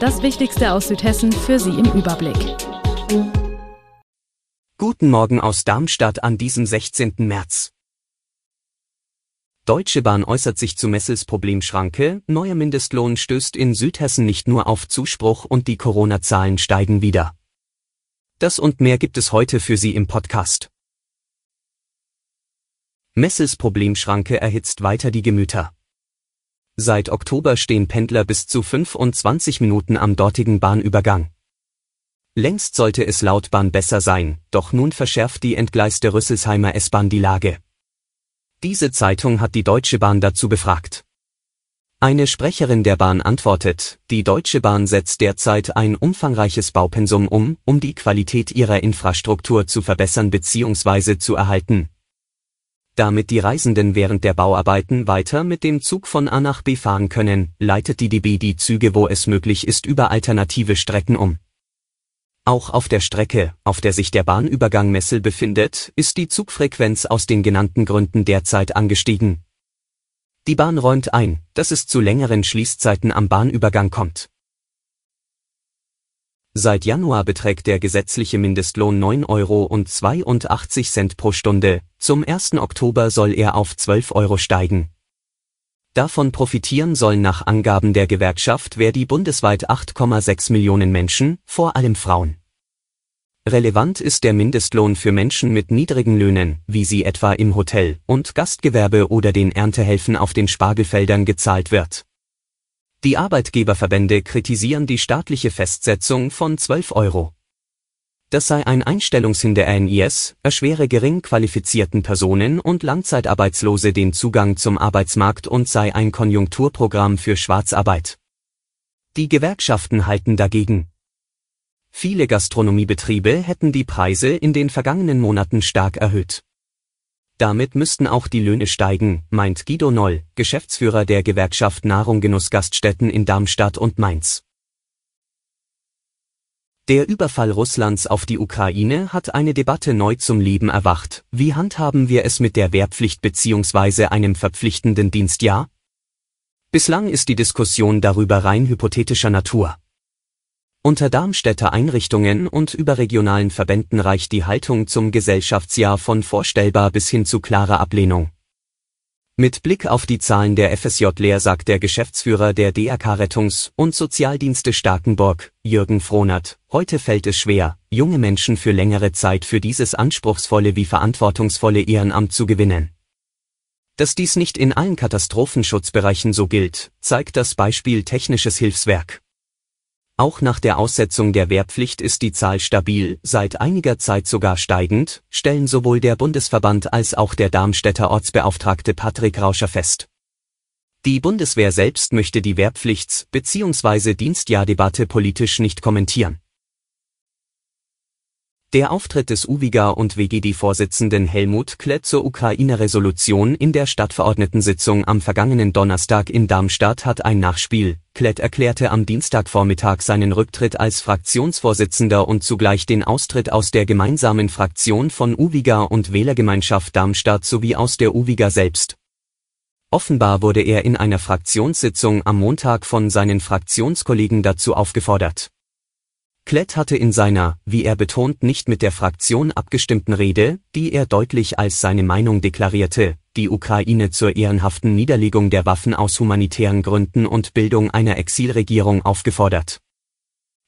Das Wichtigste aus Südhessen für Sie im Überblick. Guten Morgen aus Darmstadt an diesem 16. März. Deutsche Bahn äußert sich zu Messels Problemschranke, neuer Mindestlohn stößt in Südhessen nicht nur auf Zuspruch und die Corona-Zahlen steigen wieder. Das und mehr gibt es heute für Sie im Podcast. Messels Problemschranke erhitzt weiter die Gemüter. Seit Oktober stehen Pendler bis zu 25 Minuten am dortigen Bahnübergang. Längst sollte es laut Bahn besser sein, doch nun verschärft die entgleiste Rüsselsheimer S-Bahn die Lage. Diese Zeitung hat die Deutsche Bahn dazu befragt. Eine Sprecherin der Bahn antwortet, die Deutsche Bahn setzt derzeit ein umfangreiches Baupensum um, um die Qualität ihrer Infrastruktur zu verbessern bzw. zu erhalten, damit die Reisenden während der Bauarbeiten weiter mit dem Zug von A nach B fahren können, leitet die DB die Züge wo es möglich ist über alternative Strecken um. Auch auf der Strecke, auf der sich der Bahnübergang Messel befindet, ist die Zugfrequenz aus den genannten Gründen derzeit angestiegen. Die Bahn räumt ein, dass es zu längeren Schließzeiten am Bahnübergang kommt. Seit Januar beträgt der gesetzliche Mindestlohn 9,82 Euro pro Stunde, zum 1. Oktober soll er auf 12 Euro steigen. Davon profitieren sollen nach Angaben der Gewerkschaft Verdi bundesweit 8,6 Millionen Menschen, vor allem Frauen. Relevant ist der Mindestlohn für Menschen mit niedrigen Löhnen, wie sie etwa im Hotel- und Gastgewerbe oder den Erntehelfen auf den Spargelfeldern gezahlt wird die Arbeitgeberverbände kritisieren die staatliche Festsetzung von 12 Euro. Das sei ein Einstellungshinder NIS, erschwere gering qualifizierten Personen und Langzeitarbeitslose den Zugang zum Arbeitsmarkt und sei ein Konjunkturprogramm für Schwarzarbeit. Die Gewerkschaften halten dagegen. Viele Gastronomiebetriebe hätten die Preise in den vergangenen Monaten stark erhöht. Damit müssten auch die Löhne steigen, meint Guido Noll, Geschäftsführer der Gewerkschaft Nahrung Genuss Gaststätten in Darmstadt und Mainz. Der Überfall Russlands auf die Ukraine hat eine Debatte neu zum Leben erwacht. Wie handhaben wir es mit der Wehrpflicht bzw. einem verpflichtenden Dienstjahr? Bislang ist die Diskussion darüber rein hypothetischer Natur. Unter Darmstädter Einrichtungen und überregionalen Verbänden reicht die Haltung zum Gesellschaftsjahr von vorstellbar bis hin zu klarer Ablehnung. Mit Blick auf die Zahlen der FSJ-Lehr sagt der Geschäftsführer der DRK Rettungs- und Sozialdienste Starkenburg, Jürgen Frohnert, heute fällt es schwer, junge Menschen für längere Zeit für dieses anspruchsvolle wie verantwortungsvolle Ehrenamt zu gewinnen. Dass dies nicht in allen Katastrophenschutzbereichen so gilt, zeigt das Beispiel Technisches Hilfswerk. Auch nach der Aussetzung der Wehrpflicht ist die Zahl stabil, seit einiger Zeit sogar steigend, stellen sowohl der Bundesverband als auch der Darmstädter Ortsbeauftragte Patrick Rauscher fest. Die Bundeswehr selbst möchte die Wehrpflichts- bzw. Dienstjahrdebatte politisch nicht kommentieren. Der Auftritt des UWIGA und WGD-Vorsitzenden Helmut Klett zur Ukraine-Resolution in der Stadtverordnetensitzung am vergangenen Donnerstag in Darmstadt hat ein Nachspiel. Klett erklärte am Dienstagvormittag seinen Rücktritt als Fraktionsvorsitzender und zugleich den Austritt aus der gemeinsamen Fraktion von UWIGA und Wählergemeinschaft Darmstadt sowie aus der UWIGA selbst. Offenbar wurde er in einer Fraktionssitzung am Montag von seinen Fraktionskollegen dazu aufgefordert Klett hatte in seiner, wie er betont nicht mit der Fraktion abgestimmten Rede, die er deutlich als seine Meinung deklarierte, die Ukraine zur ehrenhaften Niederlegung der Waffen aus humanitären Gründen und Bildung einer Exilregierung aufgefordert.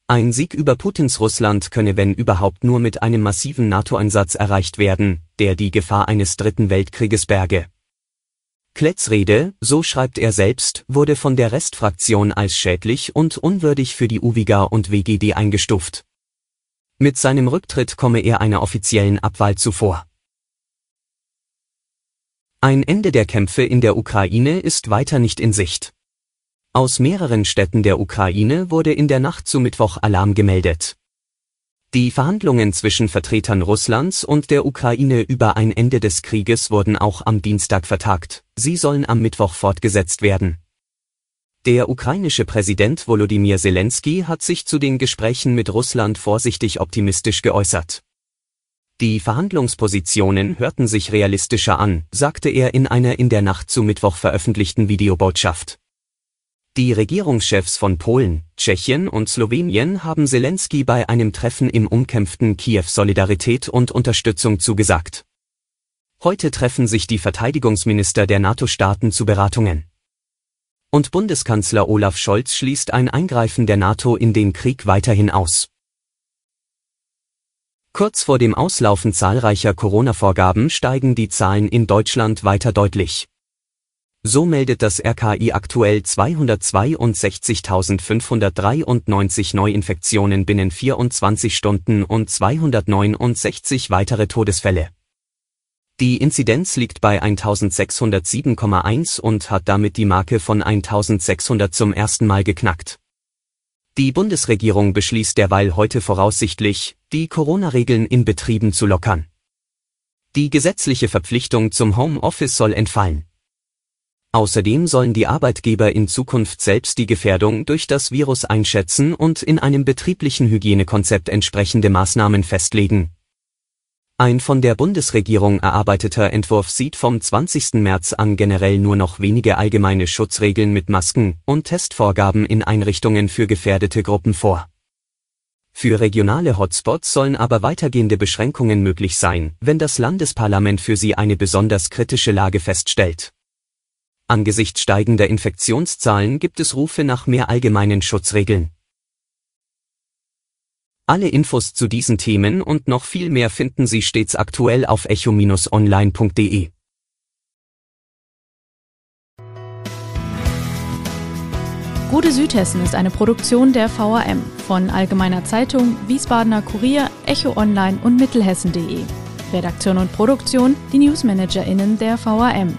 Ein Sieg über Putins Russland könne wenn überhaupt nur mit einem massiven NATO-Einsatz erreicht werden, der die Gefahr eines dritten Weltkrieges berge Kletts Rede, so schreibt er selbst, wurde von der Restfraktion als schädlich und unwürdig für die UWIGA und WGD eingestuft. Mit seinem Rücktritt komme er einer offiziellen Abwahl zuvor. Ein Ende der Kämpfe in der Ukraine ist weiter nicht in Sicht. Aus mehreren Städten der Ukraine wurde in der Nacht zu Mittwoch Alarm gemeldet. Die Verhandlungen zwischen Vertretern Russlands und der Ukraine über ein Ende des Krieges wurden auch am Dienstag vertagt, sie sollen am Mittwoch fortgesetzt werden. Der ukrainische Präsident Volodymyr Zelensky hat sich zu den Gesprächen mit Russland vorsichtig optimistisch geäußert. Die Verhandlungspositionen hörten sich realistischer an, sagte er in einer in der Nacht zu Mittwoch veröffentlichten Videobotschaft. Die Regierungschefs von Polen, Tschechien und Slowenien haben Zelensky bei einem Treffen im umkämpften Kiew Solidarität und Unterstützung zugesagt. Heute treffen sich die Verteidigungsminister der NATO-Staaten zu Beratungen. Und Bundeskanzler Olaf Scholz schließt ein Eingreifen der NATO in den Krieg weiterhin aus. Kurz vor dem Auslaufen zahlreicher Corona-Vorgaben steigen die Zahlen in Deutschland weiter deutlich. So meldet das RKI aktuell 262.593 Neuinfektionen binnen 24 Stunden und 269 weitere Todesfälle. Die Inzidenz liegt bei 1607,1 und hat damit die Marke von 1600 zum ersten Mal geknackt. Die Bundesregierung beschließt derweil heute voraussichtlich, die Corona-Regeln in Betrieben zu lockern. Die gesetzliche Verpflichtung zum Homeoffice soll entfallen. Außerdem sollen die Arbeitgeber in Zukunft selbst die Gefährdung durch das Virus einschätzen und in einem betrieblichen Hygienekonzept entsprechende Maßnahmen festlegen. Ein von der Bundesregierung erarbeiteter Entwurf sieht vom 20. März an generell nur noch wenige allgemeine Schutzregeln mit Masken und Testvorgaben in Einrichtungen für gefährdete Gruppen vor. Für regionale Hotspots sollen aber weitergehende Beschränkungen möglich sein, wenn das Landesparlament für sie eine besonders kritische Lage feststellt. Angesichts steigender Infektionszahlen gibt es Rufe nach mehr allgemeinen Schutzregeln. Alle Infos zu diesen Themen und noch viel mehr finden Sie stets aktuell auf echo-online.de. Gute Südhessen ist eine Produktion der VAM von Allgemeiner Zeitung, Wiesbadener Kurier, Echo Online und Mittelhessen.de. Redaktion und Produktion die NewsmanagerInnen der VAM.